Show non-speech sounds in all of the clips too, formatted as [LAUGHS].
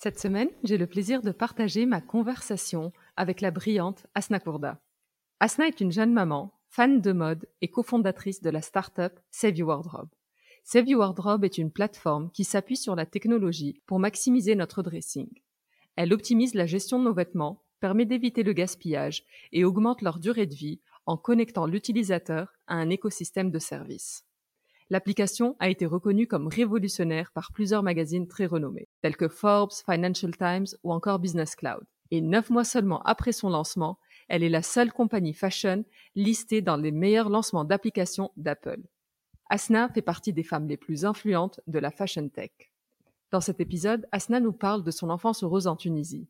Cette semaine, j'ai le plaisir de partager ma conversation avec la brillante Asna Kourda. Asna est une jeune maman, fan de mode et cofondatrice de la start-up Save Your Wardrobe. Save Your Wardrobe est une plateforme qui s'appuie sur la technologie pour maximiser notre dressing. Elle optimise la gestion de nos vêtements, permet d'éviter le gaspillage et augmente leur durée de vie en connectant l'utilisateur à un écosystème de services. L'application a été reconnue comme révolutionnaire par plusieurs magazines très renommés, tels que Forbes, Financial Times ou encore Business Cloud. Et neuf mois seulement après son lancement, elle est la seule compagnie fashion listée dans les meilleurs lancements d'applications d'Apple. Asna fait partie des femmes les plus influentes de la fashion tech. Dans cet épisode, Asna nous parle de son enfance heureuse en Tunisie.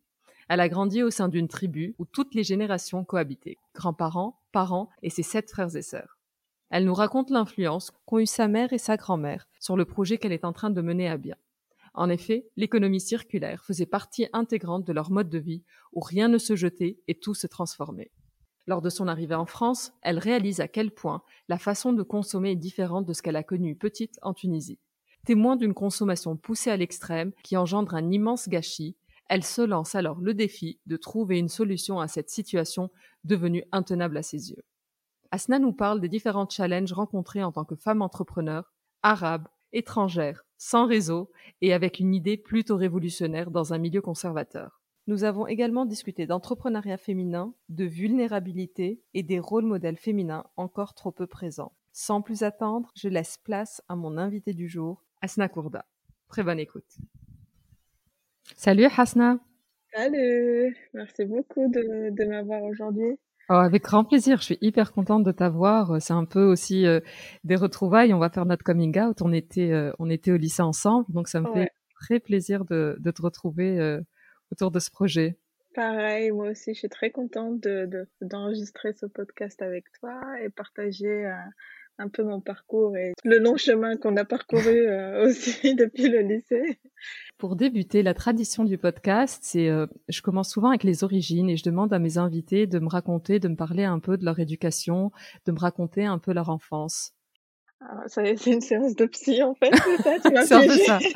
Elle a grandi au sein d'une tribu où toutes les générations cohabitaient, grands-parents, parents et ses sept frères et sœurs. Elle nous raconte l'influence qu'ont eu sa mère et sa grand-mère sur le projet qu'elle est en train de mener à bien. En effet, l'économie circulaire faisait partie intégrante de leur mode de vie où rien ne se jetait et tout se transformait. Lors de son arrivée en France, elle réalise à quel point la façon de consommer est différente de ce qu'elle a connu petite en Tunisie. Témoin d'une consommation poussée à l'extrême qui engendre un immense gâchis, elle se lance alors le défi de trouver une solution à cette situation devenue intenable à ses yeux. Asna nous parle des différents challenges rencontrés en tant que femme entrepreneur, arabe, étrangère, sans réseau et avec une idée plutôt révolutionnaire dans un milieu conservateur. Nous avons également discuté d'entrepreneuriat féminin, de vulnérabilité et des rôles modèles féminins encore trop peu présents. Sans plus attendre, je laisse place à mon invité du jour, Asna Kourda. Très bonne écoute. Salut Hasna. Salut, merci beaucoup de, de m'avoir aujourd'hui. Oh, avec grand plaisir, je suis hyper contente de t'avoir. C'est un peu aussi euh, des retrouvailles. On va faire notre coming out. On était, euh, on était au lycée ensemble, donc ça me fait très plaisir de, de te retrouver euh, autour de ce projet. Pareil, moi aussi, je suis très contente de, d'enregistrer ce podcast avec toi et partager un peu mon parcours et le long chemin qu'on a parcouru euh, [LAUGHS] aussi depuis le lycée. Pour débuter, la tradition du podcast, c'est euh, je commence souvent avec les origines et je demande à mes invités de me raconter, de me parler un peu de leur éducation, de me raconter un peu leur enfance. Ah, c'est une séance de psy en fait, c'est ça, tu [LAUGHS] m'as ça. [LAUGHS]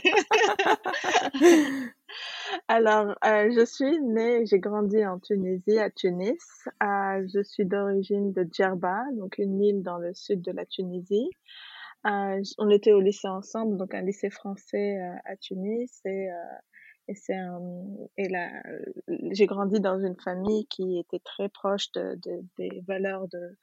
Alors, euh, je suis née, j'ai grandi en Tunisie, à Tunis. Euh, je suis d'origine de Djerba, donc une île dans le sud de la Tunisie. Euh, on était au lycée ensemble, donc un lycée français euh, à Tunis. Et, euh, et c'est et là, j'ai grandi dans une famille qui était très proche de, de des valeurs de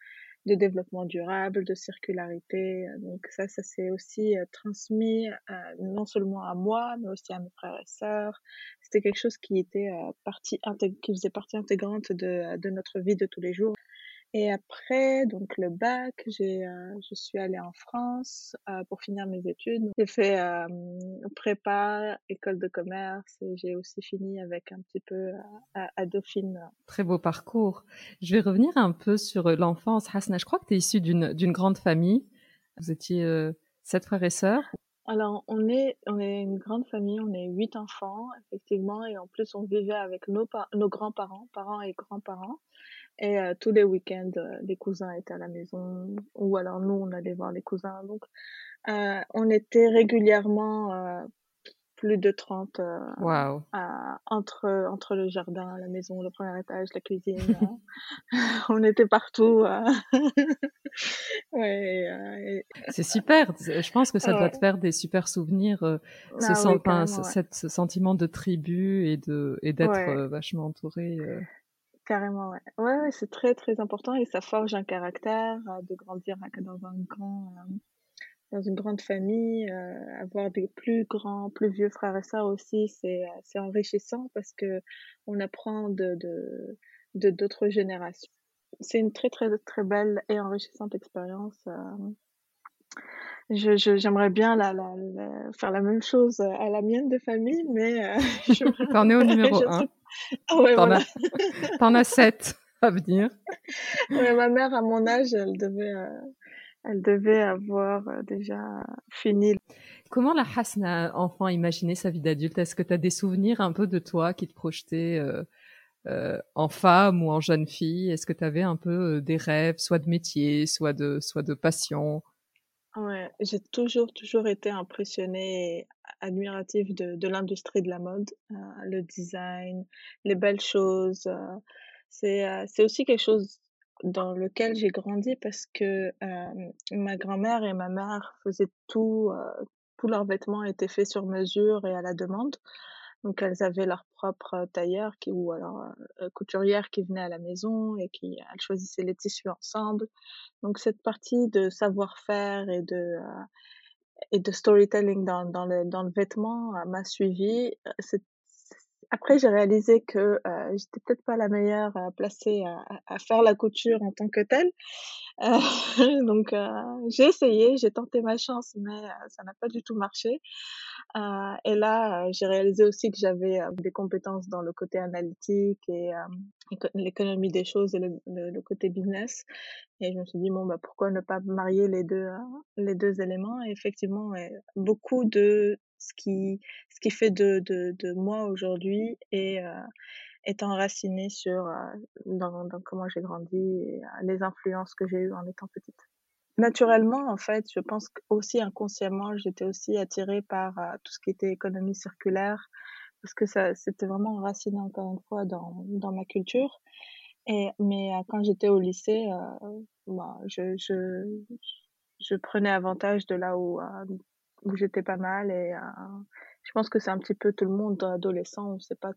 de développement durable, de circularité. Donc ça, ça s'est aussi euh, transmis euh, non seulement à moi, mais aussi à mes frères et sœurs. C'était quelque chose qui était euh, partie qui faisait partie intégrante de, de notre vie de tous les jours. Et après, donc le bac, j'ai, euh, je suis allée en France euh, pour finir mes études. J'ai fait euh, prépa, école de commerce et j'ai aussi fini avec un petit peu à, à, Dauphine. Très beau parcours. Je vais revenir un peu sur l'enfance. Hasna, je crois que tu es issue d'une, d'une grande famille. Vous étiez sept frères et sœurs Alors, on est, on est une grande famille, on est huit enfants, effectivement, et en plus, on vivait avec nos, nos grands-parents, parents et grands-parents. Et euh, tous les week-ends, euh, les cousins étaient à la maison, ou alors nous, on allait voir les cousins. Donc, euh, on était régulièrement euh, plus de 30 euh, Wow. entre, entre le jardin, la maison, le premier étage, la cuisine. [LAUGHS] on était partout. [LAUGHS] ouais, C'est super. Je pense que ça doit te faire des super souvenirs, ce, ah ce, sentiment de tribu et de et d'être vachement entouré. Carrément, ouais. Ouais, c'est très, très important et ça forge un caractère de grandir dans un grand, dans une grande famille, euh, avoir des plus grands, plus vieux frères et sœurs aussi, c'est euh, c'est enrichissant parce que on apprend de d'autres générations. C'est une très très très belle et enrichissante expérience. Euh. Je j'aimerais bien la, la, faire la même chose à la mienne de famille, mais [LAUGHS] je... [LAUGHS] t'en es au [LAUGHS] numéro un. Ah ouais, t'en, as... t'en as sept à venir. Mais ma mère à mon âge, elle devait elle devait avoir euh, déjà fini. Comment la Hasna enfant imaginé sa vie d'adulte? Est-ce que tu as des souvenirs un peu de toi qui te projetais euh, euh, en femme ou en jeune fille? Est-ce que tu avais un peu des rêves, soit de métier, soit de, soit de passion? Ouais, j'ai toujours, toujours été impressionnée et admirative de, de l'industrie de la mode, le design, les belles choses. c'est, c'est aussi quelque chose dans lequel j'ai grandi parce que euh, ma grand-mère et ma mère faisaient tout, euh, tous leurs vêtements étaient faits sur mesure et à la demande. Donc elles avaient leur propre tailleur qui ou alors euh, couturière qui venait à la maison et qui elles choisissaient les tissus ensemble. Donc cette partie de savoir-faire et de euh, et de storytelling dans, dans le dans le vêtement m'a suivi. Après, j'ai réalisé que euh, j'étais peut-être pas la meilleure euh, placée à, faire la couture en tant que telle. Euh, [LAUGHS] donc, euh, j'ai essayé, j'ai tenté ma chance, mais ça n'a pas du tout marché. et là, j'ai réalisé aussi que j'avais des compétences dans le côté analytique et l'économie des choses et le, le, côté business. Et je me suis dit bon bah pourquoi ne pas marier les deux les deux éléments? Et effectivement, beaucoup de ce qui, ce qui fait de, de, de moi aujourd'hui et euh, est enraciné sur euh, dans, dans, comment j'ai grandi et euh, les influences que j'ai eues en étant petite. Naturellement, en fait, je pense aussi inconsciemment, j'étais aussi attirée par euh, tout ce qui était économie circulaire parce que ça, c'était vraiment enraciné encore une fois dans, dans ma culture. Et, mais quand j'étais au lycée, bah, je, je, je prenais avantage de là où, où j'étais pas mal et euh, je pense que c'est un petit peu tout le monde adolescent on sait pas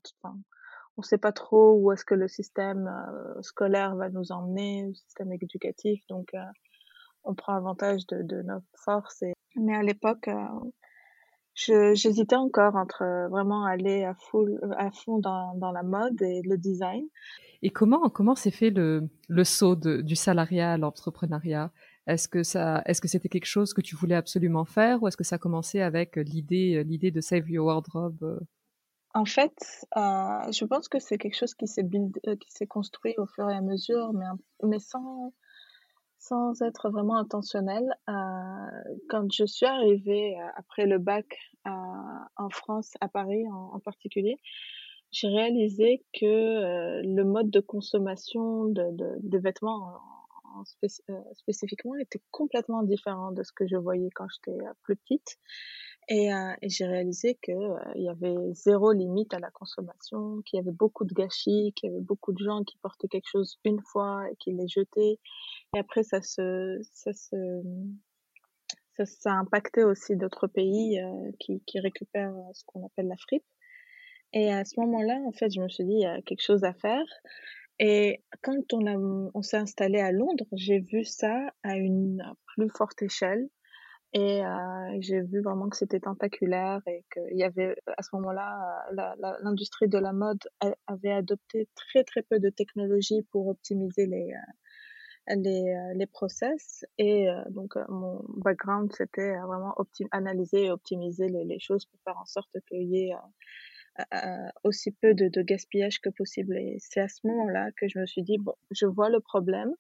on sait pas trop où est-ce que le système euh, scolaire va nous emmener le système éducatif donc euh, on prend avantage de, de notre force mais à l'époque j'hésitais encore entre vraiment aller à full à fond dans, dans la mode et le design. Et comment comment s'est fait le le saut de, du salariat à l'entrepreneuriat? Est-ce que ça, est-ce que c'était quelque chose que tu voulais absolument faire ou est-ce que ça a commencé avec l'idée, l'idée de Save Your Wardrobe euh? En fait, euh, je pense que c'est quelque chose qui s'est euh, qui s'est construit au fur et à mesure, mais, mais sans, sans être vraiment intentionnel. Euh, quand je suis arrivée euh, après le bac en France, à Paris en, particulier, j'ai réalisé que le mode de consommation de, de, de vêtements euh, spécifiquement était complètement différent de ce que je voyais quand j'étais euh, plus petite. Et, euh, et j'ai réalisé que il y avait zéro limite à la consommation, qu'il y avait beaucoup de gâchis, qu'il y avait beaucoup de gens qui portaient quelque chose une fois et qui les jetaient. Et après, ça se, ça se, ça a impacté aussi d'autres pays qui, qui récupèrent ce qu'on appelle la fripe. Et à ce moment-là, en fait, je me suis dit, il y a quelque chose à faire. Et quand on on s'est installé à Londres, j'ai vu ça à une plus forte échelle. Et euh, j'ai vu vraiment que c'était tentaculaire et qu'il y avait à ce moment-là l'industrie de la mode avait adopté très très peu de technologies pour optimiser les euh, les, euh, les process et donc mon background c'était vraiment analyser et optimiser les, les choses pour faire en sorte qu'il y ait aussi peu de, de, gaspillage que possible. Et c'est à ce moment-là que je me suis dit, bon, je vois le problème,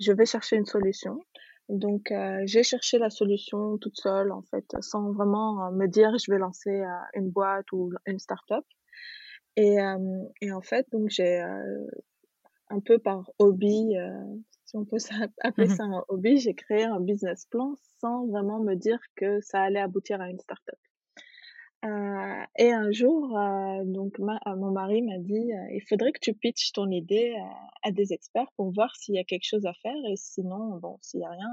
je vais chercher une solution. Donc j'ai cherché la solution toute seule en fait, sans vraiment me dire je vais lancer une boîte ou une start-up. Et, et en fait donc j'ai un peu par hobby, si on peut appeler mmh ça un hobby, j'ai créé un business plan sans vraiment me dire que ça allait aboutir à une start-up. Euh, et un jour, euh, donc euh, mon mari m'a dit, il faudrait que tu pitches ton idée à des experts pour voir s'il y a quelque chose à faire et sinon, bon, s'il y a rien,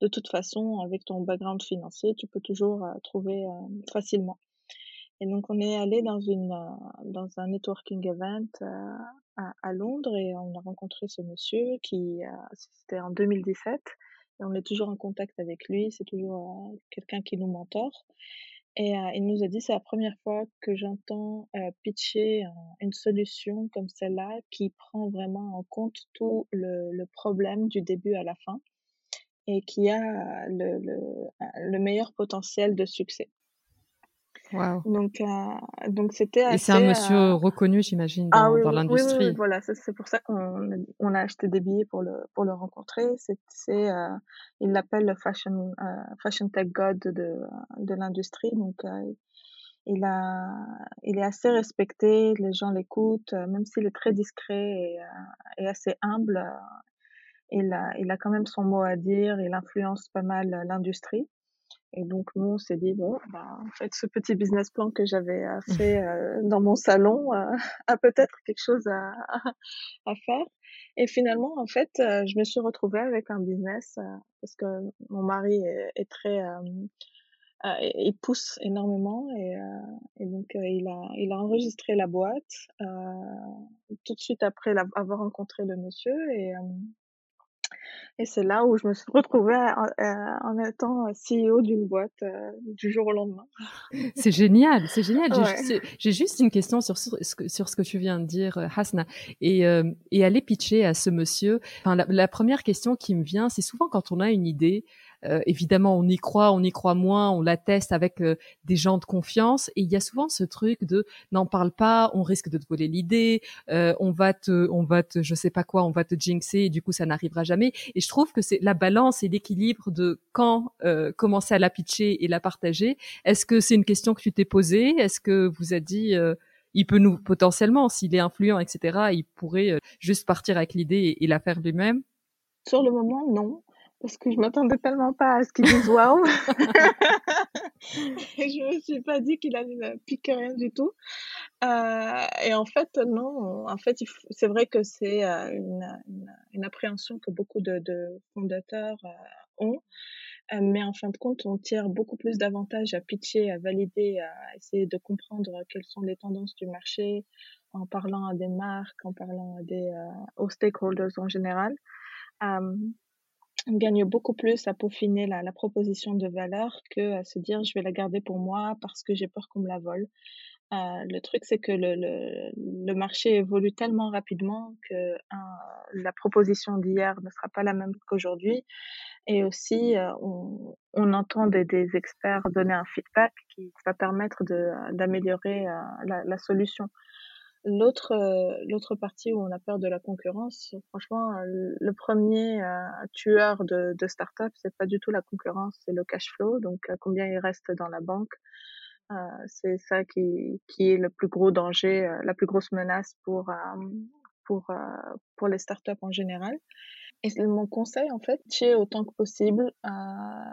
de toute façon, avec ton background financier, tu peux toujours trouver facilement. Et donc on est allé dans une dans un networking event à, à, Londres et on a rencontré ce monsieur qui c'était en 2017 et on est toujours en contact avec lui. C'est toujours quelqu'un qui nous mentore. Et euh, il nous a dit, c'est la première fois que j'entends euh, pitcher une solution comme celle-là qui prend vraiment en compte tout le, le, problème du début à la fin et qui a le, le, le meilleur potentiel de succès. Donc, euh, donc c'était. Et c'est un monsieur euh, reconnu, j'imagine, ah dans, dans l'industrie. Oui, voilà, c'est pour ça qu'on on a acheté des billets pour le pour le rencontrer. C'est, euh, il l'appelle le fashion euh, fashion tech god de de l'industrie. Donc, euh, il a, il est assez respecté. Les gens l'écoutent, même s'il est très discret et, et assez humble. il a, il a quand même son mot à dire. Il influence pas mal l'industrie. Et donc nous on s'est dit bon, bah, en fait ce petit business plan que j'avais euh, fait euh, dans mon salon euh, [LAUGHS] a peut-être quelque chose à, à, faire. Et finalement en fait je me suis retrouvée avec un business parce que mon mari est, est très il pousse énormément. Et, et donc il a il a enregistré la boîte tout de suite après avoir rencontré le monsieur. Et et c'est là où je me suis retrouvée en étant CEO d'une boîte euh, du jour au lendemain. [LAUGHS] C'est génial, c'est génial. J'ai juste une question sur, sur, ce que, sur ce que tu viens de dire, euh, Hasna, et, euh, et aller pitcher à ce monsieur. Enfin, la, la première question qui me vient, c'est souvent quand on a une idée, euh, évidemment, on y croit, on y croit moins, on l'atteste avec euh, des gens de confiance. Et il y a souvent ce truc de n'en parle pas, on risque de te voler l'idée, euh, on va te, on va te, je sais pas quoi, on va te jinxer et du coup ça n'arrivera jamais. Et je trouve que c'est la balance et l'équilibre de quand commencer à la pitcher et la partager. Est-ce que c'est une question que tu t'es posée? Est-ce que vous a dit il peut nous potentiellement, s'il est influent, etc., il pourrait juste partir avec l'idée et, la faire lui-même? Sur le moment, non parce que je m'attendais tellement pas à ce qu'il dise waouh. [LAUGHS] je me suis pas dit qu'il allait me piquer rien du tout. Euh, et en fait, non. En fait, c'est vrai que c'est euh, une, une, une, appréhension que beaucoup de, de fondateurs euh, ont. Euh, mais en fin de compte, on tire beaucoup plus d'avantages à pitcher, à valider, à essayer de comprendre quelles sont les tendances du marché, en parlant à des marques, en parlant à des, aux stakeholders en général on gagne beaucoup plus à peaufiner la, proposition de valeur que à se dire je vais la garder pour moi parce que j'ai peur qu'on me la vole. Euh, le truc, c'est que le, le, le, marché évolue tellement rapidement que la proposition d'hier ne sera pas la même qu'aujourd'hui. Et aussi, euh, on, on, entend des, experts donner un feedback qui va permettre d'améliorer euh, la, solution. L'autre, euh, l'autre partie où on a peur de la concurrence, franchement, euh, le premier euh, tueur de, de start-up, c'est pas du tout la concurrence, c'est le cash flow. Donc, combien il reste dans la banque. c'est ça qui, qui est le plus gros danger, la plus grosse menace pour, pour, pour les startups en général. Et mon conseil, en fait, c'est autant que possible,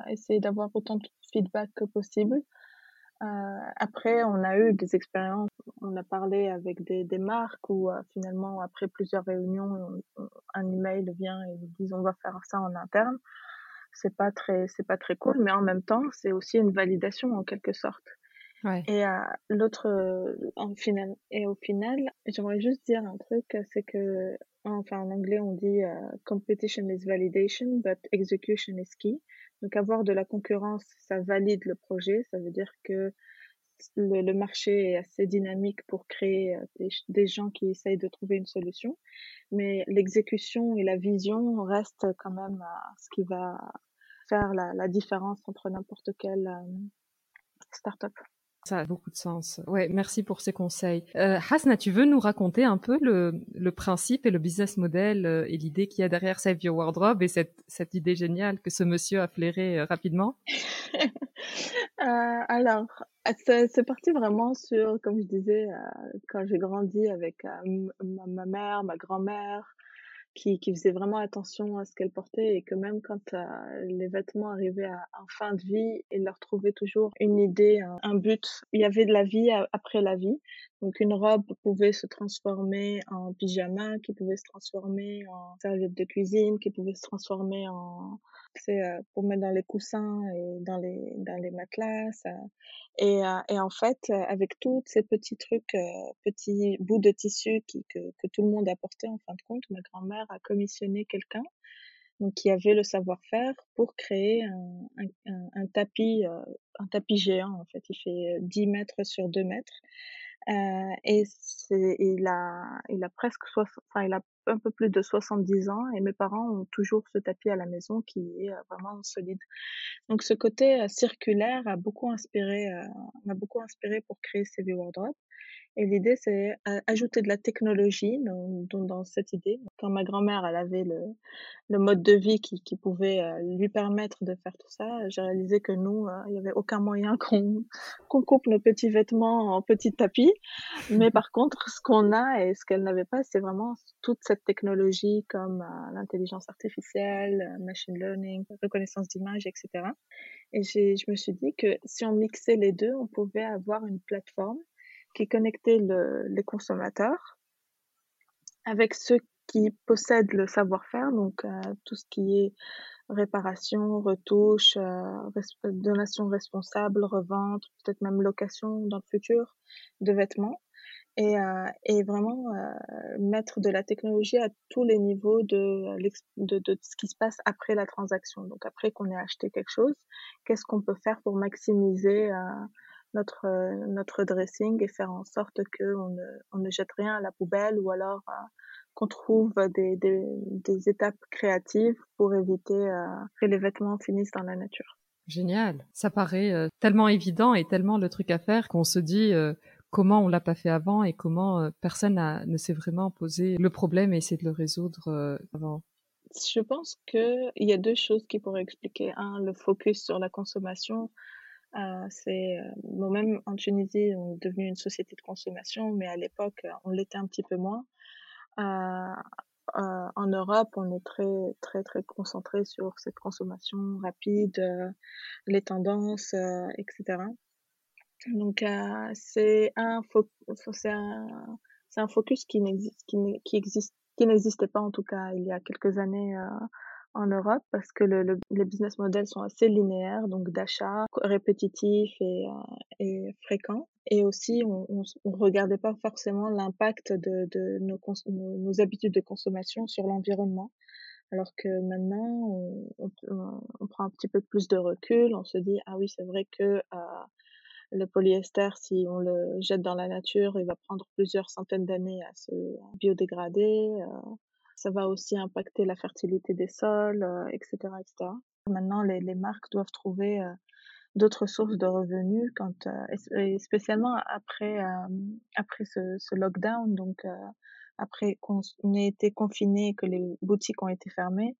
essayer d'avoir autant de feedback que possible. Euh, après, on a eu des expériences, on a parlé avec des, des marques où euh, finalement, après plusieurs réunions, un email vient et ils disent on va faire ça en interne. C'est pas très, c'est pas très cool, mais en même temps, c'est aussi une validation en quelque sorte. Ouais. Et euh, l'autre, en final, et au final, j'aimerais juste dire un truc, c'est que, enfin en anglais on dit competition is validation, but execution is key. Donc avoir de la concurrence, ça valide le projet, ça veut dire que le, marché est assez dynamique pour créer euh, des, gens qui essayent de trouver une solution, mais l'exécution et la vision restent quand même euh, ce qui va faire la, différence entre n'importe quelle euh, startup. Ça a beaucoup de sens. Ouais, merci pour ces conseils. Euh, Hasna, tu veux nous raconter un peu le, principe et le business model euh, et l'idée qu'il y a derrière Save Your Wardrobe et cette, idée géniale que ce monsieur a flairé euh, rapidement? [LAUGHS] Euh, Alors, c'est parti vraiment sur, comme je disais, quand j'ai grandi avec ma, mère, ma grand-mère, qui, qui faisait vraiment attention à ce qu'elle portait et que même quand euh, les vêtements arrivaient à, en fin de vie, elle leur trouvait toujours une idée, un, but. Il y avait de la vie après la vie. Donc une robe pouvait se transformer en pyjama, qui pouvait se transformer en serviette de cuisine, qui pouvait se transformer en c'est euh, pour mettre dans les coussins et dans les dans les matelas. Et, euh, et en fait, avec tous ces petits trucs, petits bouts de tissu qui, que, que tout le monde apportait en fin de compte, ma grand-mère a commissionné quelqu'un donc qui avait le savoir-faire pour créer un, un, un tapis, un tapis géant en fait. Il fait 10 mètres sur 2 mètres euh, et c'est, il a, il a presque, enfin, il a un peu plus de 70 ans et mes parents ont toujours ce tapis à la maison qui est euh, vraiment solide. Donc ce côté euh, circulaire a beaucoup inspiré, m'a beaucoup inspiré pour créer CV Wardrobe. Et l'idée, c'est ajouter de la technologie dans, dans, cette idée. Quand ma grand-mère, elle avait le, le mode de vie qui, qui pouvait euh, lui permettre de faire tout ça, j'ai réalisé que nous, euh, il n'y avait aucun moyen [LAUGHS] qu'on qu'on coupe nos petits vêtements en petits tapis. Mais par contre, ce qu'on a et ce qu'elle n'avait pas, c'est vraiment toute cette technologie comme euh, l'intelligence artificielle, machine learning, reconnaissance d'image, etc. Et je me suis dit que si on mixait les deux, on pouvait avoir une plateforme qui connectait le, les consommateurs avec ceux qui possèdent le savoir-faire, donc euh, tout ce qui est réparation, retouche, euh, donation responsable, revente, peut-être même location dans le futur de vêtements, et, euh, vraiment euh, mettre de la technologie à tous les niveaux de ce qui se passe après la transaction. Donc après qu'on ait acheté quelque chose, qu'est-ce qu'on peut faire pour maximiser euh, notre euh, notre dressing et faire en sorte que on ne, on ne jette rien à la poubelle ou alors euh, qu'on trouve des, des, des, étapes créatives pour éviter euh, que les vêtements finissent dans la nature. Génial. Ça paraît tellement évident et tellement le truc à faire qu'on se dit comment on l'a pas fait avant et comment personne a, ne s'est vraiment posé le problème et essayé de le résoudre avant. Je pense qu'il y a deux choses qui pourraient expliquer. Un, le focus sur la consommation euh, c'est euh, bon, même en Tunisie, on est devenu une société de consommation, mais à l'époque, euh, on l'était un petit peu moins. Euh, euh, en Europe, on est très très très concentré sur cette consommation rapide, les tendances, etc. Donc c'est un c'est un un focus qui n'existe qui, qui qui n'existait pas en tout cas il y a quelques années en Europe parce que le, le, les business models sont assez linéaires, donc d'achat répétitif et, euh, et fréquent. Et aussi, on ne regardait pas forcément l'impact de, de nos, nos, habitudes de consommation sur l'environnement. Alors que maintenant, on, on, on, prend un petit peu plus de recul, on se dit, ah oui, c'est vrai que euh, le polyester, si on le jette dans la nature, il va prendre plusieurs centaines d'années à se biodégrader. Euh, ça va aussi impacter la fertilité des sols, etc., euh, etc. Maintenant, les, les marques doivent trouver euh, d'autres sources de revenus quand euh, et spécialement après après ce, ce, lockdown donc après qu'on ait été confiné que les boutiques ont été fermées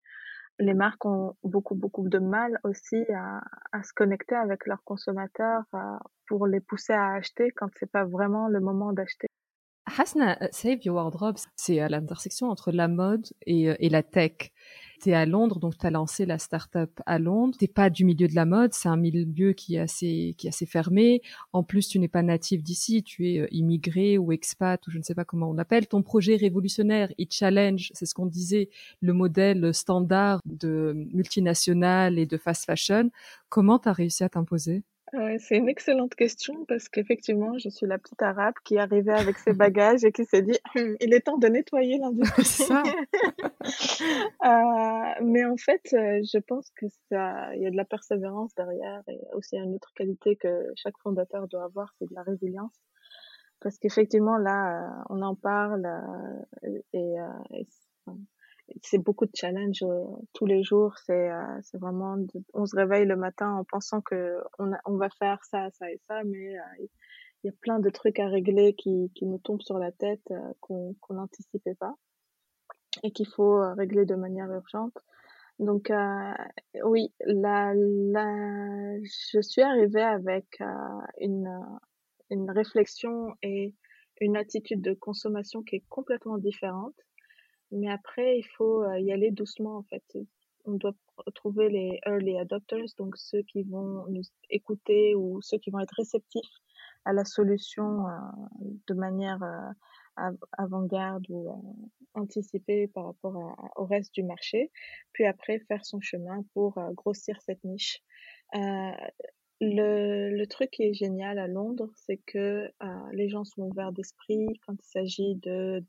les marques ont beaucoup beaucoup de mal aussi à, à se connecter avec leurs consommateurs pour les pousser à acheter quand c'est pas vraiment le moment d'acheter Hasna, euh, Save Your Wardrobe, c'est à l'intersection entre la mode et, euh, et la tech. Tu es à Londres, donc tu as lancé la start-up à Londres. T'es pas du milieu de la mode, c'est un milieu qui est assez, qui est assez fermé. En plus, tu n'es pas natif d'ici, tu es euh, immigré ou expat, ou je ne sais pas comment on appelle. Ton projet révolutionnaire, il challenge, c'est ce qu'on disait, le modèle standard de multinational et de fast fashion. Comment tu as réussi à t'imposer? C'est une excellente question parce qu'effectivement, je suis la petite arabe qui est arrivée avec ses bagages et qui s'est dit hum, il est temps de nettoyer [LAUGHS] l'industrie. [LAUGHS] euh, mais en fait, euh, je pense que ça, il y a de la persévérance derrière et aussi une autre qualité que chaque fondateur doit avoir, c'est de la résilience. Parce qu'effectivement, là, euh, on en parle euh, et, et c'est beaucoup de challenges tous les jours. C'est c'est vraiment, on se réveille le matin en pensant que on, on va faire ça, ça et ça, mais il y a plein de trucs à régler qui, qui nous tombent sur la tête qu'on qu'on n'anticipait pas et qu'il faut régler de manière urgente. Donc euh, oui, la, la, je suis arrivée avec euh, une, une réflexion et une attitude de consommation qui est complètement différente. Mais après, il faut euh, y aller doucement en fait. On doit trouver les early adopters, donc ceux qui vont nous écouter ou ceux qui vont être réceptifs à la solution de manière avant-garde ou euh, anticiper par rapport au reste du marché, puis après faire son chemin pour euh, grossir cette niche. Euh, le, le, truc qui est génial à Londres, c'est que les gens sont ouverts d'esprit quand il s'agit de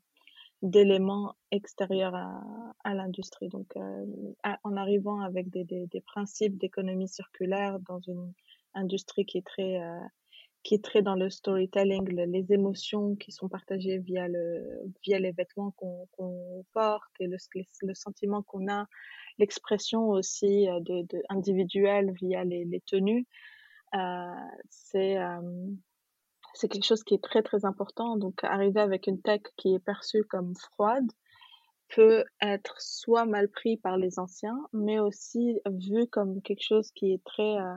d'éléments extérieurs à, à l'industrie. Donc, en arrivant avec des, des, des principes d'économie circulaire dans une industrie qui est très qui est très dans le storytelling, les émotions qui sont partagées via le via les vêtements qu'on porte et le, le sentiment qu'on a, l'expression aussi euh, de, de individuelle via les, les tenues, euh, c'est euh, c'est quelque chose qui est très très important. Donc arriver avec une tech qui est perçue comme froide peut être soit mal pris par les anciens, mais aussi vu comme quelque chose qui est très euh,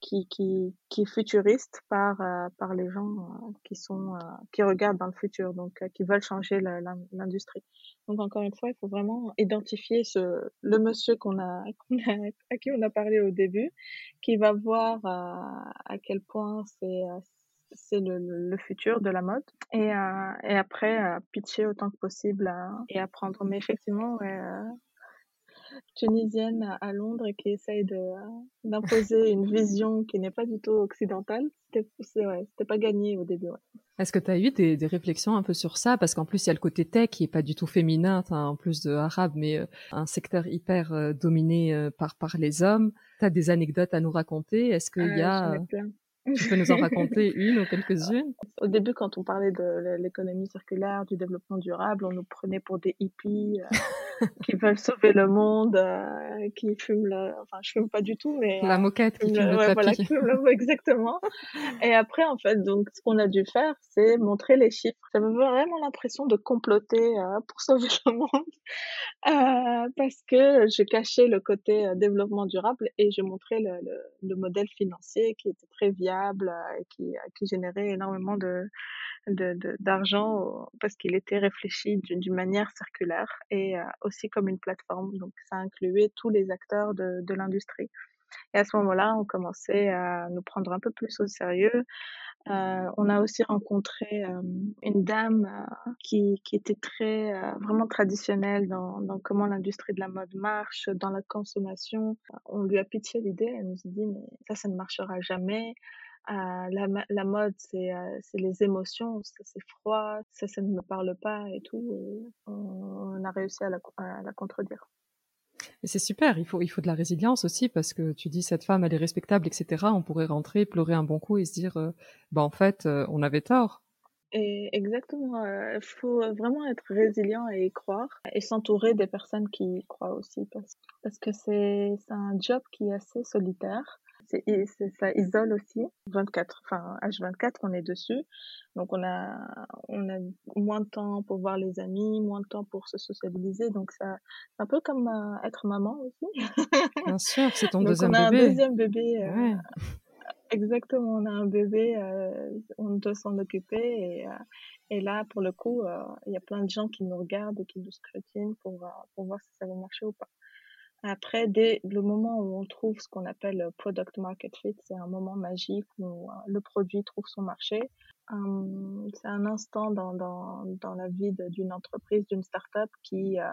qui, qui, qui futuriste par, euh, par les gens euh, qui sont euh, qui regardent dans le futur, donc qui veulent changer l'industrie. Donc encore une fois, il faut vraiment identifier ce le monsieur qu'on a, [LAUGHS] a, à qui on a parlé au début, qui va voir à quel point c'est c'est le, le, futur de la mode et, et après pitcher autant que possible et apprendre mais effectivement ouais, tunisienne à Londres qui essaye d'imposer une [LAUGHS] vision qui n'est pas du tout occidentale. C'était ouais, pas gagné au début. Ouais. Est-ce que tu as eu des, des, réflexions un peu sur ça? Parce qu'en plus, il y a le côté tech qui est pas du tout féminin, en plus de arabe, mais euh, un secteur hyper euh, dominé euh, par, par les hommes. Tu as des anecdotes à nous raconter? Est-ce qu'il y a... Tu peux nous en raconter une ou quelques-unes? Au début, quand on parlait de l'économie circulaire, du développement durable, on nous prenait pour des hippies euh, [LAUGHS] qui veulent sauver le monde, euh, qui fument le... Enfin, je fume pas du tout, mais... La moquette qui fume le, ouais, Voilà, qui fume le... exactement. Et après, en fait, donc, ce qu'on a dû faire, c'est montrer les chiffres. J'avais vraiment l'impression de comploter euh, pour sauver le monde. Euh, parce que je cachais le côté développement durable et je montrais le, le, le modèle financier qui était très viable euh, et qui, euh, qui générait énormément de d'argent parce qu'il était réfléchi d'une manière circulaire et euh, aussi comme une plateforme. Donc ça incluait tous les acteurs de, de l'industrie. Et à ce moment-là, on commençait à nous prendre un peu plus au sérieux. Euh, on a aussi rencontré euh, une dame euh, qui, qui était très vraiment traditionnelle dans, dans comment l'industrie de la mode marche, dans la consommation. On lui a pitché l'idée, elle nous a dit mais ça, ça ne marchera jamais. La, la, mode, c'est euh, les émotions, c'est froid, ça, ça ne me parle pas et tout. on, on, a réussi à la, à la contredire. Et c'est super, il faut, il faut de la résilience aussi parce que tu dis cette femme elle est respectable, etc. On pourrait rentrer, pleurer un bon coup et se dire, euh, bah en fait, euh, on avait tort. Et exactement, il faut vraiment être résilient et y croire et s'entourer des personnes qui y croient aussi parce, parce que c'est un job qui est assez solitaire c'est, ça isole aussi. 24, enfin, H24, on est dessus. Donc, on a, on a moins de temps pour voir les amis, moins de temps pour se sociabiliser. Donc, ça, c'est un peu comme euh, être maman aussi. [LAUGHS] Bien sûr, c'est ton donc, deuxième bébé. On a un deuxième bébé. Euh, exactement, on a un bébé, euh, on doit s'en occuper. Et, et là, pour le coup, il y a plein de gens qui nous regardent et qui nous scrutinent pour, pour voir si ça va marcher ou pas. Après, dès le moment où on trouve ce qu'on appelle product market fit, c'est un moment magique où euh, le produit trouve son marché. Hum, c'est un instant dans, dans, dans la vie d'une entreprise, d'une start-up qui, euh,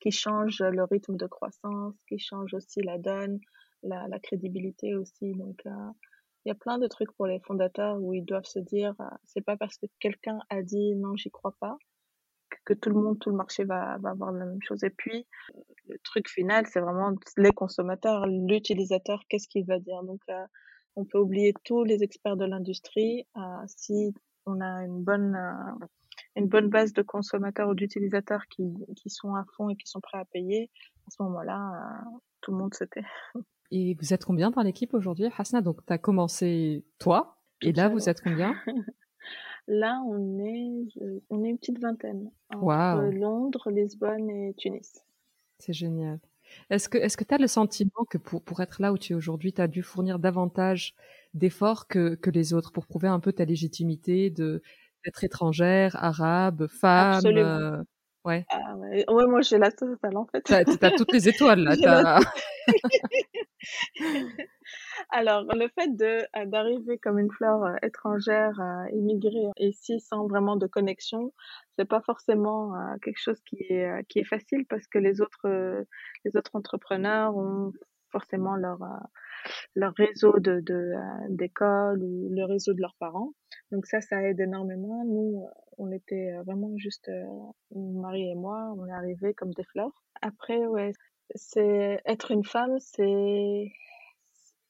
qui change le rythme de croissance, qui change aussi la donne, la, crédibilité aussi. Donc, euh, il y a plein de trucs pour les fondateurs où ils doivent se dire, c'est pas parce que quelqu'un a dit non, j'y crois pas, que tout le monde, tout le marché va, va avoir la même chose. Et puis, le truc final, c'est vraiment les consommateurs, l'utilisateur, qu'est-ce qu'il va dire. Donc, euh, on peut oublier tous les experts de l'industrie. Euh, si on a une bonne, euh, une bonne base de consommateurs ou d'utilisateurs qui, qui sont à fond et qui sont prêts à payer, à ce moment-là, tout le monde se tait. Et vous êtes combien dans l'équipe aujourd'hui, Hasna? Donc, tu as commencé toi, et là, vous êtes combien? [LAUGHS] Là, on est, on est une petite vingtaine. Entre Londres, Lisbonne et Tunis. C'est génial. Est-ce que est-ce que tu as le sentiment que pour, pour être là où tu es aujourd'hui, tu as dû fournir davantage d'efforts que, que les autres pour prouver un peu ta légitimité de d'être étrangère, arabe, femme Absolument. Euh, ouais. Ah ouais. ouais. moi j'ai la totale en fait. Tu as, toutes les étoiles là. [LAUGHS] [LAUGHS] [LAUGHS] Alors, le fait euh, d'arriver comme une fleur euh, étrangère, euh, immigrée ici sans vraiment de connexion, c'est pas forcément quelque chose qui est qui est facile parce que les autres les autres entrepreneurs ont forcément leur leur réseau de d'école ou le réseau de leurs parents. Donc ça, ça aide énormément. Nous, on était vraiment juste mon mari et moi, on est arrivés comme des fleurs. Après, ouais, c'est être une femme, c'est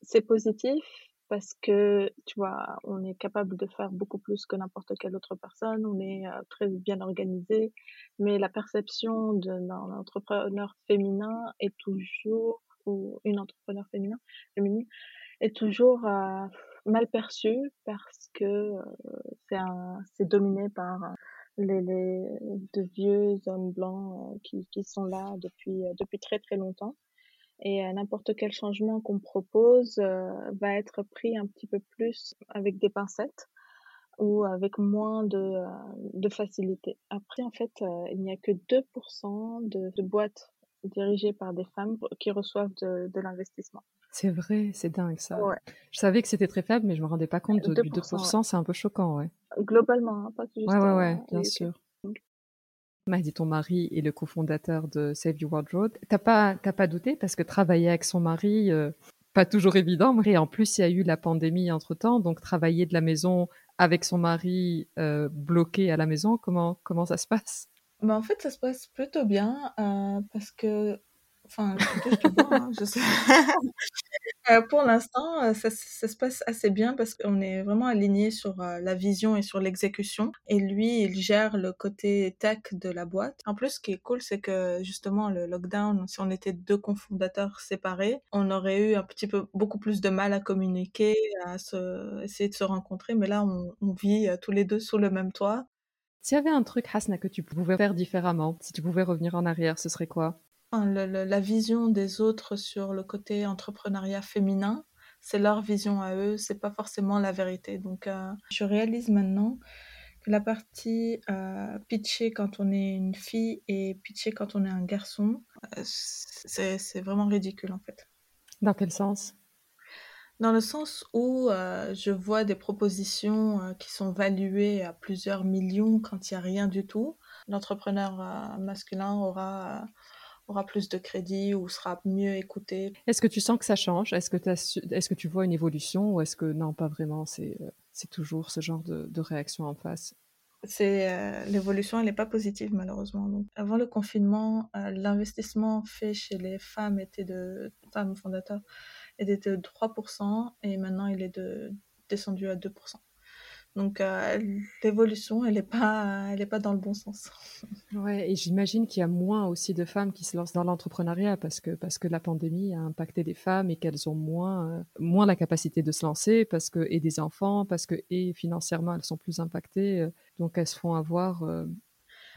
c'est positif parce que tu vois, on est capable de faire beaucoup plus que n'importe quelle autre personne, on est euh, très bien organisé, mais la perception d'un entrepreneur féminin est toujours ou une entrepreneur féminin féminine est toujours euh, mal perçue parce que euh, c'est c'est dominé par les, les de vieux hommes blancs qui, qui sont là depuis depuis très très longtemps et euh, n'importe quel changement qu'on propose euh, va être pris un petit peu plus avec des pincettes ou avec moins de, euh, de facilité. Après, en fait, il n'y a que 2% de, de, boîtes dirigées par des femmes qui reçoivent de, de l'investissement. C'est vrai, c'est dingue ça. Je savais que c'était très faible, mais je me rendais pas compte de, 2%, 2% c'est un peu choquant, ouais. Globalement, hein, pas juste. Ouais, ouais, ouais, bien sûr. Mahdi, ton mari, est le cofondateur de Save Your World Road. T'as pas, t'as pas douté parce que travailler avec son mari, euh, pas toujours évident. Et en plus, il y a eu la pandémie entre temps, donc travailler de la maison avec son mari euh, bloqué à la maison, comment comment ça se passe? Bah en fait, ça se passe plutôt bien euh, parce que Enfin, je te hein, je sais. [LAUGHS] Euh, pour l'instant, euh, ça, ça, se passe assez bien parce qu'on est vraiment aligné sur euh, la vision et sur l'exécution. Et lui, il gère le côté tech de la boîte. En plus, ce qui est cool, c'est que justement, le lockdown, si on était deux cofondateurs séparés, on aurait eu un petit peu beaucoup plus de mal à communiquer, à se, essayer de se rencontrer. Mais là, on, on vit tous les deux sous le même toit. S'il y avait un truc, Hasna, que tu pouvais faire différemment, si tu pouvais revenir en arrière, ce serait quoi? La vision des autres sur le côté entrepreneuriat féminin, c'est leur vision à eux, c'est pas forcément la vérité. Donc, euh, je réalise maintenant que la partie euh, pitcher quand on est une fille et pitcher quand on est un garçon, euh, c'est vraiment ridicule en fait. Dans quel sens? Dans le sens où je vois des propositions qui sont valuées à plusieurs millions quand il n'y a rien du tout. L'entrepreneur masculin aura aura plus de crédit ou sera mieux écouté. Est-ce que tu sens que ça change? Est-ce que, est que tu vois une évolution ou est-ce que non, pas vraiment C'est euh, toujours ce genre de, réaction en face? C'est euh, l'évolution elle n'est pas positive malheureusement donc avant le confinement euh, l'investissement fait chez les femmes était de femmes fondateurs était de 3% et maintenant il est de descendu à 2% donc euh, l'évolution, elle n'est pas, elle est pas dans le bon sens. [LAUGHS] Ouais, et j'imagine qu'il y a moins aussi de femmes qui se lancent dans l'entrepreneuriat parce que parce que la pandémie a impacté les femmes et qu'elles ont moins euh, moins la capacité de se lancer parce que et des enfants parce que et financièrement elles sont plus impactées euh, donc elles se font avoir.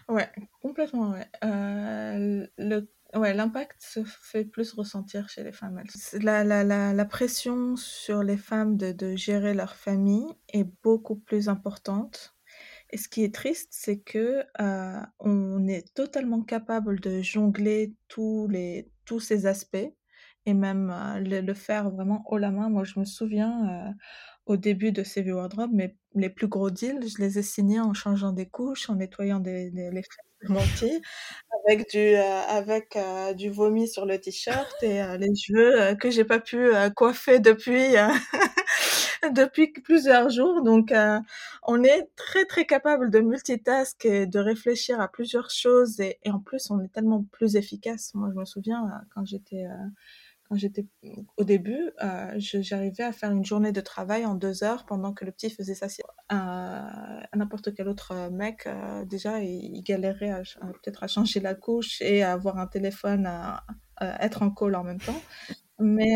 Ouais, complètement. Ouais. le Ouais, l'impact se fait plus ressentir chez les femmes. La, la, la, la pression sur les femmes de, de gérer leur famille est beaucoup plus importante. Et ce qui est triste, c'est que euh, on est totalement capable de jongler tous les tous ces aspects et même euh, le, faire vraiment haut la main. Moi, je me souviens euh, au début de CV Wardrobe, mais les plus gros deals, je les ai signés en changeant des couches, en nettoyant des, des les menti [LAUGHS] avec du euh, avec euh, du vomi sur le t-shirt et euh, les cheveux que j'ai pas pu coiffer depuis [LAUGHS] depuis plusieurs jours. Donc on est très très capable de multitask et de réfléchir à plusieurs choses et, et, en plus on est tellement plus efficace. Moi je me souviens quand j'étais quand j'étais au début, euh, j'arrivais à faire une journée de travail en deux heures pendant que le petit faisait sa sieste. N'importe quel autre mec, déjà, il, galérait peut-être à changer la couche et à avoir un téléphone, à, être en call en même temps. Mais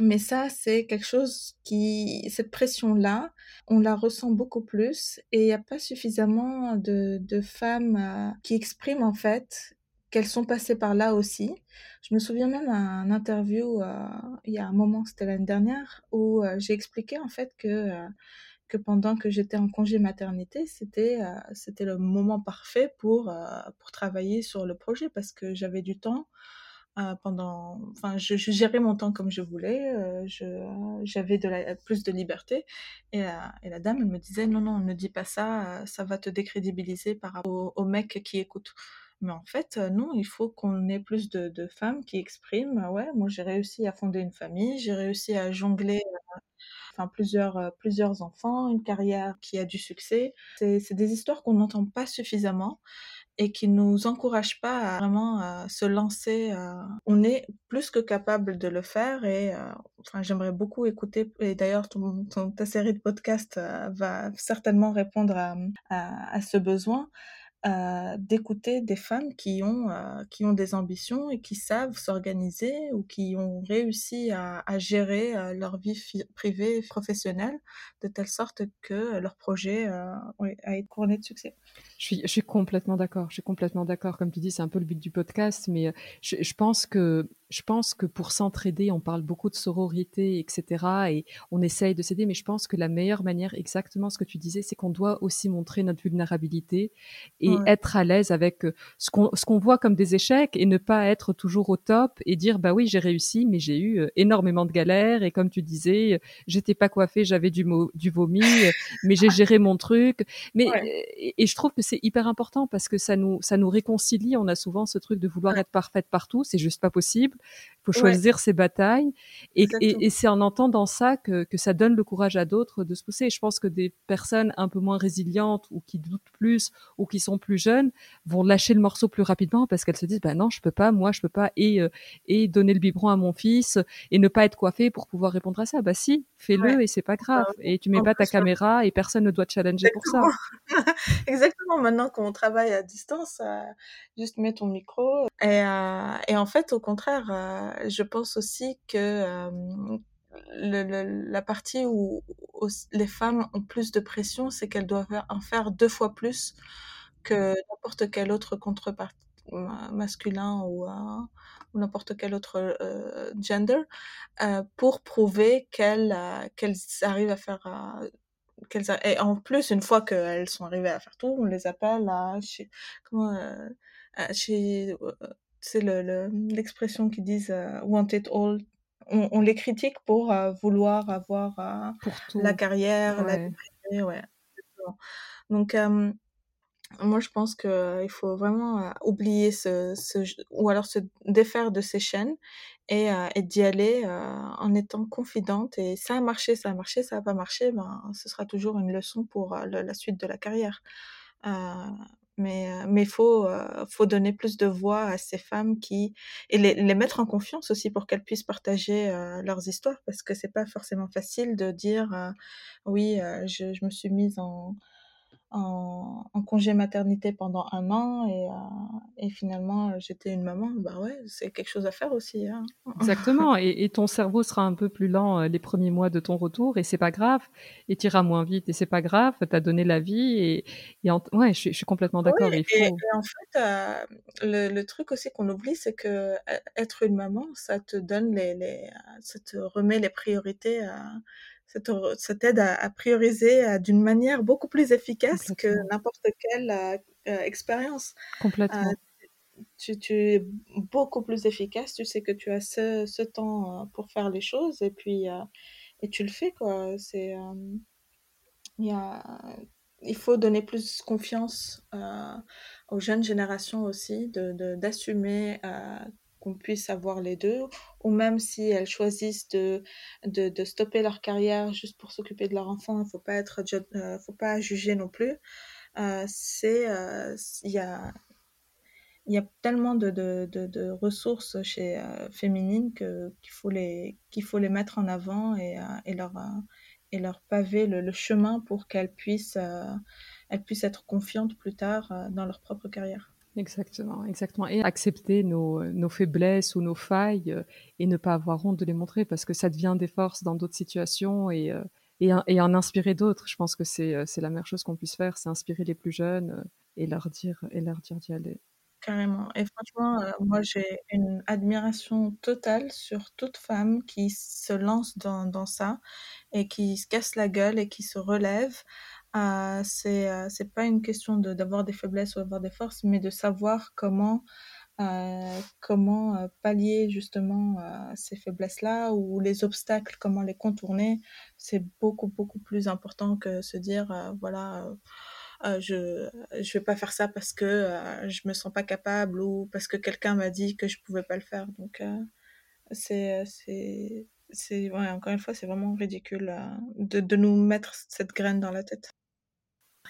mais ça, c'est quelque chose qui, cette pression-là, on la ressent beaucoup plus et il n'y a pas suffisamment de, de femmes euh, qui expriment en fait qu'elles sont passées par là aussi. Je me souviens même d'un interview, euh, il y a un moment, c'était l'année dernière, où euh, j'ai expliqué en fait que, que pendant que j'étais en congé maternité, c'était le moment parfait pour, pour travailler sur le projet parce que j'avais du temps euh, pendant, enfin, je, gérais mon temps comme je voulais, euh, j'avais de la, plus de liberté. Et la, dame, elle me disait non, non, ne dis pas ça, euh, ça va te décrédibiliser par rapport aux, mecs qui écoutent. Mais en fait, non, il faut qu'on ait plus de, femmes qui expriment. ouais, moi j'ai réussi à fonder une famille, j'ai réussi à jongler enfin plusieurs, plusieurs enfants, une carrière qui a du succès. C'est, des histoires qu'on n'entend pas suffisamment et qui nous encourage pas à vraiment à se lancer. On est plus que capable de le faire et euh, j'aimerais beaucoup écouter. Et d'ailleurs, ton, ta série de podcasts euh, va certainement répondre à, à ce besoin. Euh, d'écouter des femmes qui ont, euh, qui ont des ambitions et qui savent s'organiser ou qui ont réussi à, à gérer euh, leur vie privée et professionnelle de telle sorte que leur projet a été couronné de succès. Je suis, je suis complètement d'accord. Je suis complètement d'accord. Comme tu dis, c'est un peu le but du podcast, mais je, je pense que je pense que pour s'entraider, on parle beaucoup de sororité, etc. Et on essaye de s'aider, mais je pense que la meilleure manière, exactement ce que tu disais, c'est qu'on doit aussi montrer notre vulnérabilité et être à l'aise avec euh, ce qu'on ce qu'on voit comme des échecs et ne pas être toujours au top et dire bah oui j'ai réussi mais j'ai eu euh, énormément de galères et comme tu disais j'étais pas coiffée j'avais du du vomi euh, mais j'ai géré mon truc mais et, je trouve que c'est hyper important parce que ça nous ça nous réconcilie. On a souvent ce truc de vouloir être parfaite partout. C'est juste pas possible. Il faut choisir ses batailles. Et, et, et c'est en entendant ça que, que ça donne le courage à d'autres de se pousser. Et je pense que des personnes un peu moins résilientes ou qui doutent plus ou qui sont plus jeunes vont lâcher le morceau plus rapidement parce qu'elles se disent bah non je peux pas moi je peux pas. Et euh, et donner le biberon à mon fils et ne pas être coiffée pour pouvoir répondre à ça. Bah si fais-le et c'est pas grave. bah et tu mets pas ta caméra et personne ne doit te challenger pour ça. Exactement [LAUGHS] maintenant qu'on travaille à distance euh, juste mets ton micro et euh, et en fait au contraire je pense aussi que le, la partie où, où, les femmes ont plus de pression, c'est qu'elles doivent en faire deux fois plus que n'importe quel autre contrepartie masculin ou, euh, ou n'importe quel autre euh, gender euh, pour prouver qu'elles qu'elles arrivent à faire qu'elles et en plus une fois qu'elles sont arrivées à faire tout on les appelle à chez comment chez c'est le l'expression qui disent want it all. On, on, les critique pour vouloir avoir la carrière ouais. la ouais donc moi, je pense qu'il faut vraiment euh, oublier ce, ce, ou alors se défaire de ces chaînes et, euh, et d'y aller euh, en étant confidente. Et ça a marché, ça a marché, ça n'a pas marché, ben, ce sera toujours une leçon pour la suite de la carrière. mais mais faut faut donner plus de voix à ces femmes qui et les, les mettre en confiance aussi pour qu'elles puissent partager leurs histoires parce que c'est pas forcément facile de dire oui je, je me suis mise en en, en, congé maternité pendant un an et, euh, et finalement euh, j'étais une maman, bah ouais, c'est quelque chose à faire aussi. Hein. Exactement, et, et, ton cerveau sera un peu plus lent euh, les premiers mois de ton retour et c'est pas grave, et tu iras moins vite et c'est pas grave, tu as donné la vie et, et en, ouais, je, je, suis complètement d'accord. Oui, et, et, en fait, euh, le, le, truc aussi qu'on oublie, c'est que être une maman, ça te donne les, les ça te remet les priorités à ça t'aide à, à, prioriser euh, d'une manière beaucoup plus efficace que n'importe quelle euh, euh, expérience. Complètement. Euh, tu, tu, es beaucoup plus efficace, tu sais que tu as ce, ce temps pour faire les choses et puis et tu le fais quoi. C'est il y a il faut donner plus confiance aux jeunes générations aussi, de d'assumer qu'on puisse avoir les deux, ou même si elles choisissent de, de, stopper leur carrière juste pour s'occuper de leur enfant, il ne faut pas euh, faut pas juger non plus. Euh, euh, il y a, y a tellement de, de, de, ressources chez euh, féminines que qu'il faut les faut les mettre en avant et, et leur et leur paver le, le chemin pour qu'elles puissent puissent être confiantes plus tard dans leur propre carrière. Exactement, exactement. Et accepter nos, nos faiblesses ou nos failles et ne pas avoir honte de les montrer parce que ça devient des forces dans d'autres situations et, et, et, en inspirer d'autres. Je pense que c'est la meilleure chose qu'on puisse faire, c'est inspirer les plus jeunes et leur dire et leur dire d'y aller. Carrément. Et franchement, euh, moi, j'ai une admiration totale sur toute femme qui se lance dans, dans ça et qui se casse la gueule et qui se relève. Euh, c'est euh, c'est pas une question d'avoir des faiblesses ou d'avoir des forces, mais de savoir comment euh, comment euh, pallier justement ces faiblesses-là ou les obstacles, comment les contourner. C'est beaucoup beaucoup plus important que se dire voilà euh, je je vais pas faire ça parce que euh, je me sens pas capable ou parce que quelqu'un m'a dit que je pouvais pas le faire. Donc euh, c'est c'est c'est ouais, encore une fois, c'est vraiment ridicule de, de nous mettre cette graine dans la tête.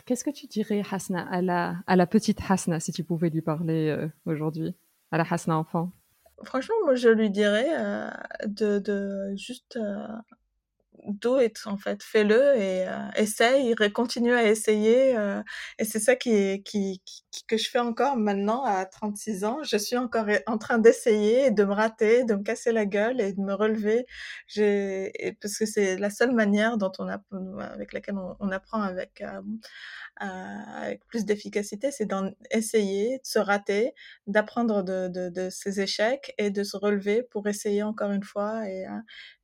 Qu'est-ce que tu dirais, Hasna, à la, petite Hasna, si tu pouvais lui parler aujourd'hui, à la Hasna enfant? Franchement, moi, je lui dirais de, de juste do it en fait, fais-le et euh, essaye, continue à essayer. Euh, et c'est ça qui, qui, qui, que je fais encore maintenant à 36 ans. Je suis encore en train d'essayer, de me rater, de me casser la gueule et de me relever. J'ai, parce que c'est la seule manière dont on avec laquelle on, on apprend avec euh, avec plus d'efficacité, c'est d'essayer, de se rater, d'apprendre de, de, de, ses échecs et de se relever pour essayer encore une fois. Et, euh,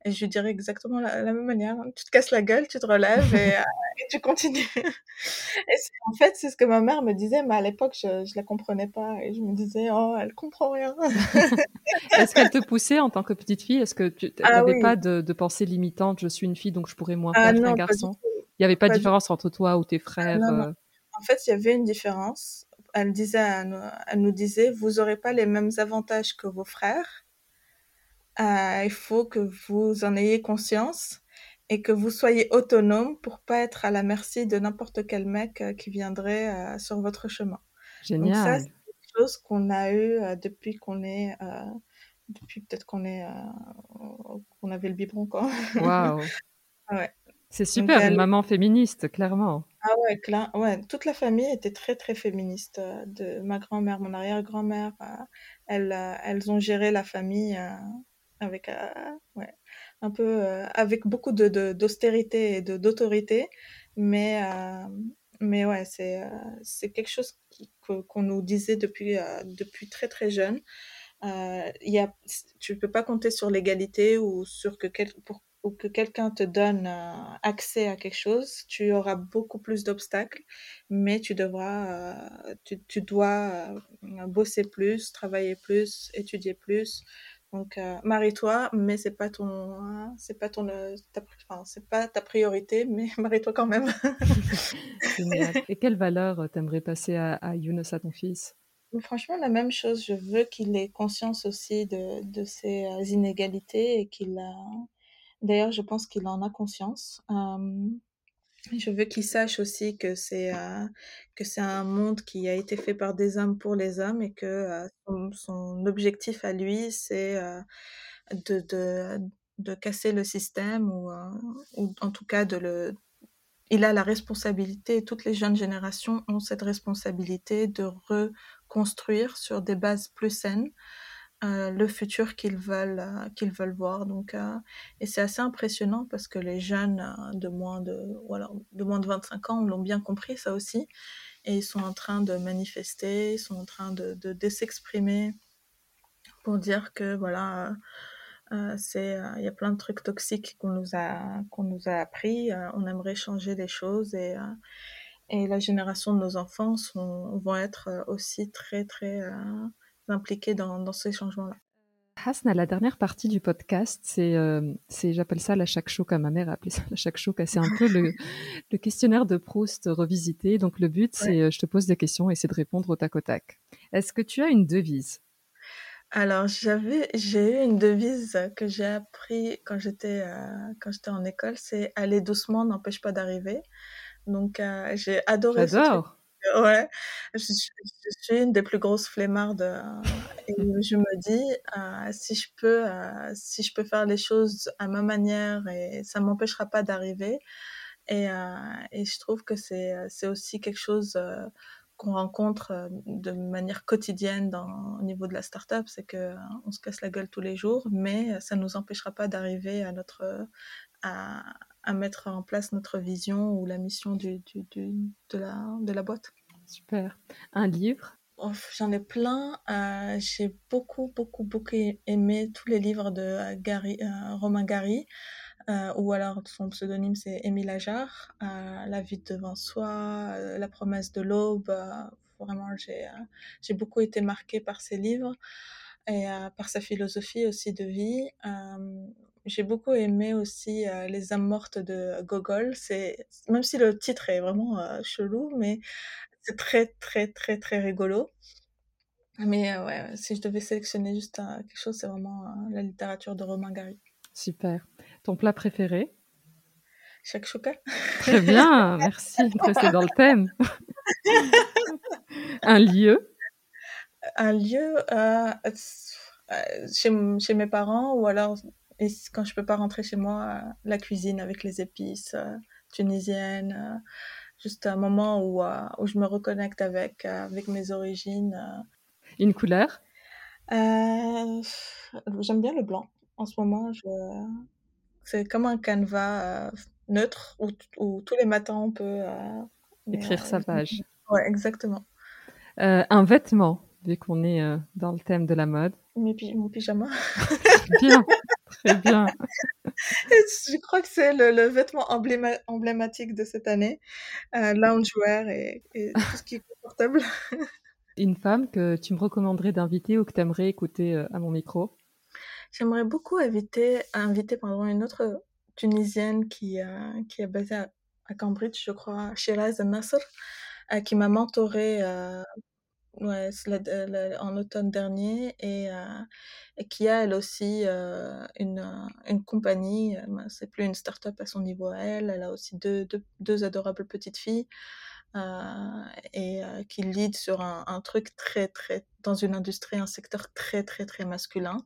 et je dirais exactement la, la, même manière. Tu te casses la gueule, tu te relèves et, [LAUGHS] euh, et tu continues. et en fait, c'est ce que ma mère me disait, mais à l'époque, je ne la comprenais pas. Et je me disais, oh, elle comprend rien. [LAUGHS] Est-ce qu'elle te poussait en tant que petite fille? Est-ce que tu n'avais ah pas de, de pensée limitante Je suis une fille, donc je pourrais moins ah faire qu'un garçon? Il n'y avait pas, de différence entre toi ou tes frères euh? En fait, il y avait une différence. Elle, disait elle nous disait, vous n'aurez pas les mêmes avantages que vos frères. Euh, il faut que vous en ayez conscience et que vous soyez autonome pour pas être à la merci de n'importe quel mec euh, qui viendrait sur votre chemin. Génial. Donc ça, c'est quelque chose qu'on a eu depuis qu'on est, depuis peut-être qu'on est, qu'on avait le biberon quoi. Waouh. [LAUGHS] ouais. C'est super, une maman féministe, clairement. Ah ouais, ouais, toute la famille était très très féministe. Euh, de ma grand-mère, mon arrière-grand-mère, euh, elles, euh, elles ont géré la famille avec, ouais, un peu, avec beaucoup de d'austérité et de d'autorité, mais mais ouais, c'est c'est quelque chose qu'on nous disait depuis depuis très très jeune. Euh, y a, tu peux pas compter sur l'égalité ou sur que quel, pour ou que quelqu'un te donne euh, accès à quelque chose, tu auras beaucoup plus d'obstacles, mais tu devras, euh, tu, tu, dois euh, bosser plus, travailler plus, étudier plus. Donc, marie-toi, mais c'est pas ton, hein, c'est pas ton, ta, enfin, c'est pas ta priorité, [LAUGHS] mais marie-toi quand même. [LAUGHS] Et quelle valeur t'aimerais passer à, à Younes, à ton fils? Franchement, la même chose. Je veux qu'il ait conscience aussi de, de ses inégalités et qu'il a, D'ailleurs, je pense qu'il en a conscience. je veux qu'il sache aussi que c'est euh, que c'est un monde qui a été fait par des hommes pour les hommes et que euh, son, objectif à lui, c'est euh, de, de, de, casser le système ou, ou en tout cas de le il a la responsabilité, toutes les jeunes générations ont cette responsabilité de reconstruire sur des bases plus saines euh, le futur qu'ils veulent euh, qu'ils veulent voir. Donc euh, et c'est assez impressionnant parce que les jeunes de moins de voilà de moins de 25 ans l'ont bien compris ça aussi. Et ils sont en train de manifester ils sont en train de de, s'exprimer pour dire que voilà c'est il y a plein de trucs toxiques qu'on nous a qu'on nous a appris on aimerait changer les choses et et la génération de nos enfants vont être aussi très très impliqués dans, dans ces changements-là. Hasna, la dernière partie du podcast, c'est, euh, j'appelle ça la shakshuka. Ma mère a appelé ça la shakshuka. C'est un peu le, le, questionnaire de Proust revisité. Donc le but, c'est euh, je te pose des questions et c'est de répondre au tac au tac. Est-ce que tu as une devise? Alors j'avais, j'ai eu une devise que j'ai appris quand j'étais euh, quand j'étais en école. C'est aller doucement n'empêche pas d'arriver. Donc j'ai adoré. J'adore. Ouais, je, suis une des plus grosses flemmardes et je me dis si je peux si je peux faire les choses à ma manière et ça m'empêchera pas d'arriver et, et je trouve que c'est aussi quelque chose qu'on rencontre de manière quotidienne au niveau de la startup, c'est que on se casse la gueule tous les jours, mais ça ne nous empêchera pas d'arriver à notre à, à, mettre en place notre vision ou la mission du, du, du, de, la, de la boîte. Super. Un livre? J'en ai plein. Euh, j'ai beaucoup, beaucoup, beaucoup aimé tous les livres de Gary, euh, Romain Gary. Euh, ou alors son pseudonyme c'est Émile Ajar, euh, La vie devant soi, euh, La promesse de l'aube. vraiment, j'ai beaucoup été marquée par ses livres et par sa philosophie aussi de vie. J'ai beaucoup aimé aussi Les âmes mortes de Gogol. C'est même si le titre est vraiment chelou, mais c'est très très très très rigolo. Mais ouais, si je devais sélectionner juste quelque chose, c'est vraiment la littérature de Romain Gary. Super. Ton plat préféré? Shakshuka. Très bien, [LAUGHS] merci. C'est dans le thème. [LAUGHS] Un lieu? Un lieu euh, euh, chez, chez, mes parents ou alors quand je peux pas rentrer chez moi, la cuisine avec les épices euh, tunisiennes. juste un moment où, où je me reconnecte avec, avec mes origines. Une couleur? J'aime bien le blanc. En ce moment, je... c'est comme un canevas euh, neutre où, tous les matins on peut euh, écrire sa page. Ouais, exactement. Euh, un vêtement, vu qu'on est dans le thème de la mode. mon pyjama. bien, [LAUGHS] très bien. [LAUGHS] je crois que c'est le, vêtement emblématique de cette année. loungewear et, et tout ce qui est confortable. [LAUGHS] Une femme que tu me recommanderais d'inviter ou que tu aimerais écouter à mon micro? J'aimerais beaucoup inviter, inviter pardon, une autre Tunisienne qui, euh, qui est basée à, Cambridge, je crois, Shiraz Nasser, euh, qui m'a mentorée euh, ouais, en automne dernier et, et, qui a elle aussi une, une compagnie, c'est plus une start-up à son niveau à elle, elle a aussi deux, deux, deux adorables petites filles. et qui lead sur un, un, truc très très dans une industrie un secteur très très très masculin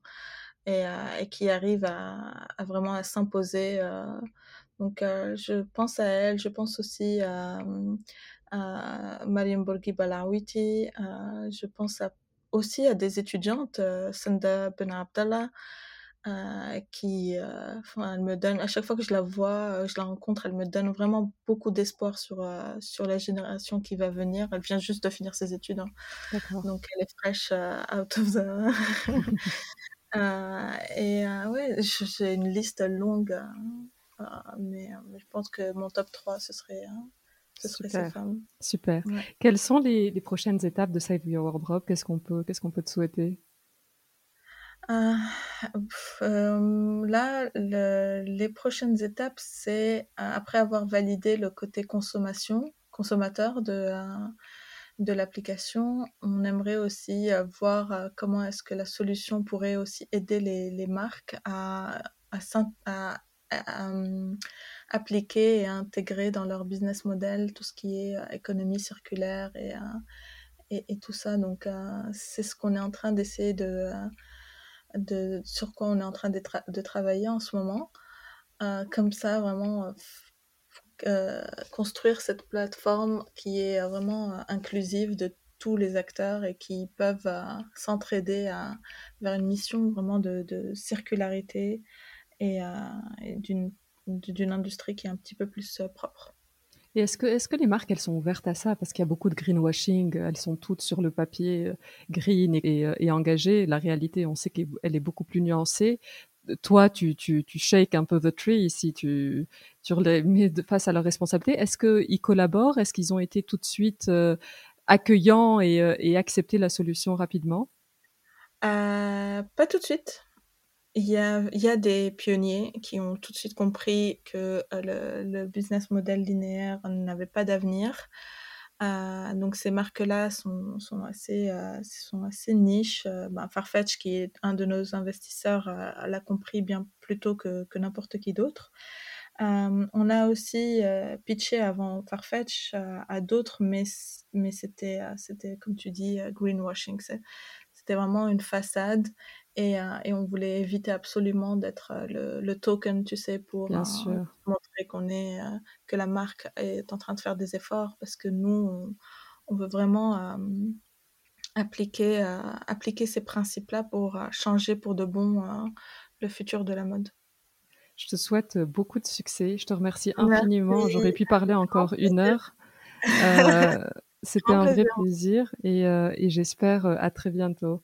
et, euh, et qui arrive à, à vraiment à s'imposer. Euh. donc, euh, je pense à elle, je pense aussi à, à Mariam Borghi Balawiti, je pense à, aussi à des étudiantes, Sanda Ben Abdallah, euh, qui, euh, elle me donne, à chaque fois que je la vois, je la rencontre, elle me donne vraiment beaucoup d'espoir sur, euh, sur la génération qui va venir. Elle vient juste de finir ses études, hein. donc elle est fraîche out of the. [LAUGHS] Euh, et euh, ouais, j'ai une liste longue, euh, mais, je pense que mon top 3, ce serait, ce Super. Super. Quelles sont les, les, prochaines étapes de Save Your Wardrobe? Qu'est-ce qu'on peut, qu'est-ce qu'on peut te souhaiter? Euh, là, le, les prochaines étapes, c'est après avoir validé le côté consommation, consommateur de, de l'application, on aimerait aussi euh, voir euh, comment est-ce que la solution pourrait aussi aider les, les marques à, à, euh, appliquer et intégrer dans leur business model tout ce qui est économie circulaire et, et, et, tout ça. Donc, c'est ce qu'on est en train d'essayer de, de, sur quoi on est en train de, de travailler en ce moment. comme ça, vraiment euh, construire cette plateforme qui est vraiment euh, inclusive de tous les acteurs et qui peuvent euh, s'entraider vers une mission vraiment de, circularité et, d'une industrie qui est un petit peu plus propre. Et est-ce que, est que les marques, elles sont ouvertes à ça? Parce qu'il y a beaucoup de greenwashing, elles sont toutes sur le papier green et, et engagées. La réalité, on sait qu'elle est beaucoup plus nuancée toi, tu, tu, tu shakes un peu the tree ici, tu, tu les mets face à leurs responsabilités. Est-ce qu'ils collaborent? Est-ce qu'ils ont été tout de suite euh, accueillants et, euh, et accepté la solution rapidement? Euh, Pas tout de suite. Il y, a, y a des pionniers qui ont tout de suite compris que le, le business model linéaire n'avait pas d'avenir. Euh, donc ces marques-là sont, sont, assez, euh, sont assez niches. Euh, ben, Farfetch, qui est un de nos investisseurs, l'a compris bien plus tôt que, que n'importe qui d'autre. Euh, on a aussi euh, pitché avant Farfetch à d'autres, mais, mais c'était, c'était, comme tu dis, greenwashing. C'était vraiment une façade et, et, on voulait éviter absolument d'être le, le, token, tu sais, pour montrer qu'on est, que la marque est en train de faire des efforts parce que nous, on, on veut vraiment appliquer, appliquer ces principes-là pour changer pour de bon le futur de la mode. Je te souhaite beaucoup de succès. Je te remercie infiniment. J'aurais pu parler encore une heure. Euh, [LAUGHS] C'était un vrai plaisir et, euh, et j'espère à très bientôt.